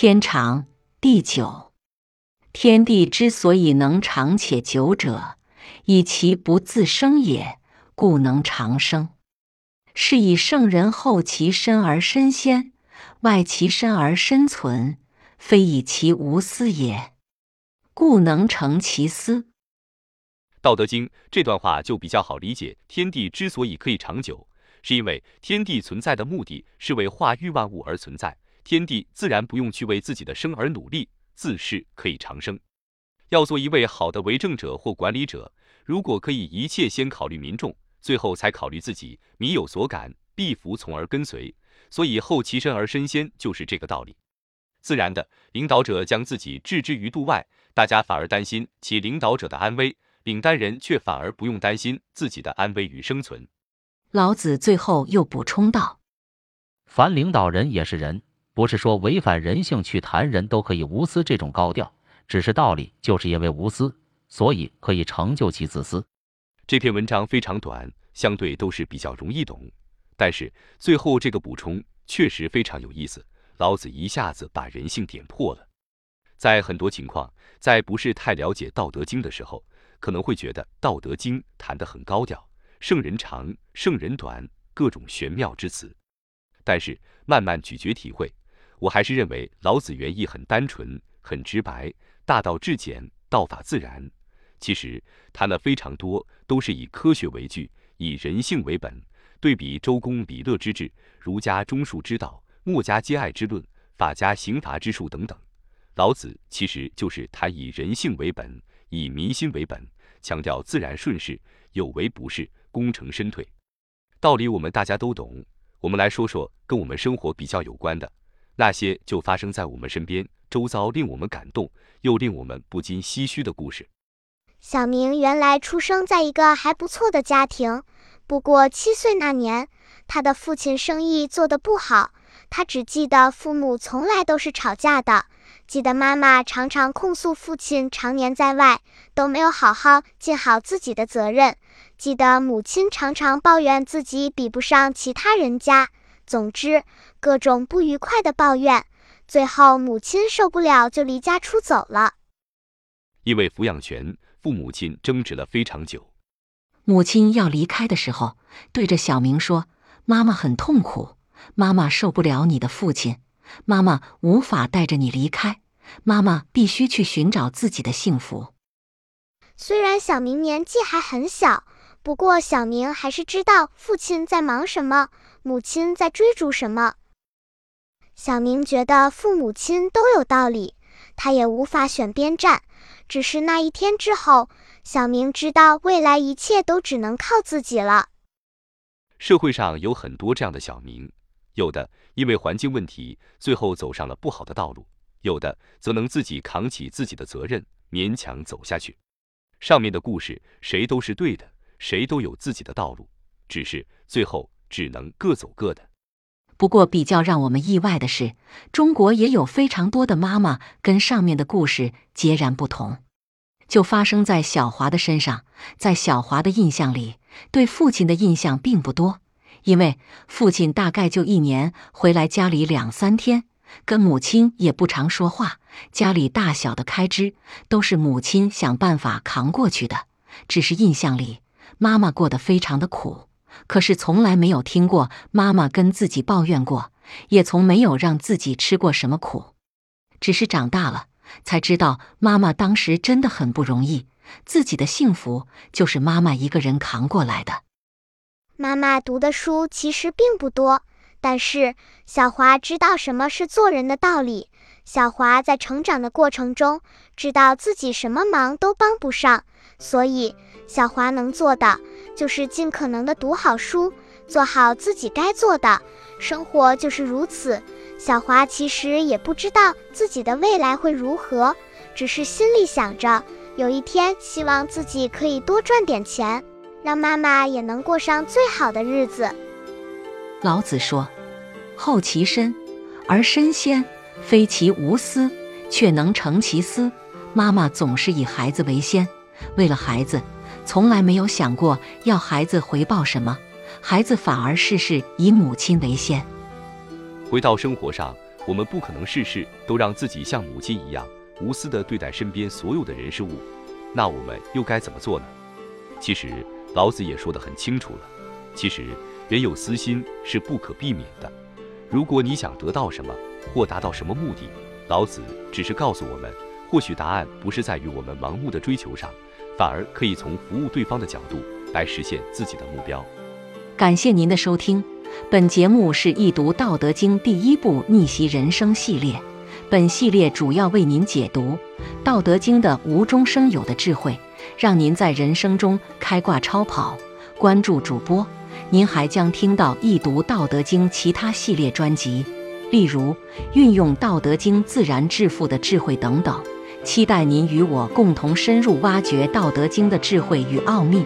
天长地久，天地之所以能长且久者，以其不自生也，故能长生。是以圣人后其身而身先，外其身而身存，非以其无私也，故能成其私。《道德经》这段话就比较好理解。天地之所以可以长久，是因为天地存在的目的是为化育万物而存在。天地自然不用去为自己的生而努力，自是可以长生。要做一位好的为政者或管理者，如果可以一切先考虑民众，最后才考虑自己，民有所感，必服从而跟随。所以后其身而身先，就是这个道理。自然的，领导者将自己置之于度外，大家反而担心其领导者的安危，领单人却反而不用担心自己的安危与生存。老子最后又补充道：“凡领导人也是人。”不是说违反人性去谈人都可以无私这种高调，只是道理就是因为无私，所以可以成就其自私。这篇文章非常短，相对都是比较容易懂，但是最后这个补充确实非常有意思。老子一下子把人性点破了。在很多情况，在不是太了解《道德经》的时候，可能会觉得《道德经》谈得很高调，圣人长，圣人短，各种玄妙之词。但是慢慢咀嚼体会。我还是认为老子原意很单纯、很直白，大道至简，道法自然。其实谈了非常多，都是以科学为据，以人性为本。对比周公比乐之治、儒家忠恕之道、墨家兼爱之论、法家刑罚之术等等，老子其实就是谈以人性为本，以民心为本，强调自然顺势，有为不是，功成身退。道理我们大家都懂，我们来说说跟我们生活比较有关的。那些就发生在我们身边、周遭，令我们感动又令我们不禁唏嘘的故事。小明原来出生在一个还不错的家庭，不过七岁那年，他的父亲生意做得不好，他只记得父母从来都是吵架的，记得妈妈常常控诉父亲常年在外都没有好好尽好自己的责任，记得母亲常常抱怨自己比不上其他人家。总之，各种不愉快的抱怨，最后母亲受不了，就离家出走了。因为抚养权，父母亲争执了非常久。母亲要离开的时候，对着小明说：“妈妈很痛苦，妈妈受不了你的父亲，妈妈无法带着你离开，妈妈必须去寻找自己的幸福。”虽然小明年纪还很小，不过小明还是知道父亲在忙什么。母亲在追逐什么？小明觉得父母亲都有道理，他也无法选边站。只是那一天之后，小明知道未来一切都只能靠自己了。社会上有很多这样的小明，有的因为环境问题，最后走上了不好的道路；有的则能自己扛起自己的责任，勉强走下去。上面的故事，谁都是对的，谁都有自己的道路，只是最后。只能各走各的。不过，比较让我们意外的是，中国也有非常多的妈妈跟上面的故事截然不同。就发生在小华的身上，在小华的印象里，对父亲的印象并不多，因为父亲大概就一年回来家里两三天，跟母亲也不常说话，家里大小的开支都是母亲想办法扛过去的。只是印象里，妈妈过得非常的苦。可是从来没有听过妈妈跟自己抱怨过，也从没有让自己吃过什么苦。只是长大了才知道，妈妈当时真的很不容易，自己的幸福就是妈妈一个人扛过来的。妈妈读的书其实并不多，但是小华知道什么是做人的道理。小华在成长的过程中，知道自己什么忙都帮不上，所以小华能做的。就是尽可能的读好书，做好自己该做的。生活就是如此。小华其实也不知道自己的未来会如何，只是心里想着，有一天希望自己可以多赚点钱，让妈妈也能过上最好的日子。老子说：“后其身而身先，非其无私，却能成其私。妈妈总是以孩子为先，为了孩子，从来没有想过要孩子回报什么，孩子反而事事以母亲为先。回到生活上，我们不可能事事都让自己像母亲一样无私地对待身边所有的人事物，那我们又该怎么做呢？其实老子也说得很清楚了，其实人有私心是不可避免的。如果你想得到什么或达到什么目的，老子只是告诉我们，或许答案不是在于我们盲目的追求上，反而可以从服务对方的角度来实现自己的目标。感谢您的收听，本节目是易读《道德经》第一部逆袭人生系列，本系列主要为您解读《道德经》的无中生有的智慧，让您在人生中开挂超跑。关注主播。您还将听到易读《道德经》其他系列专辑，例如运用《道德经》自然致富的智慧等等。期待您与我共同深入挖掘《道德经》的智慧与奥秘。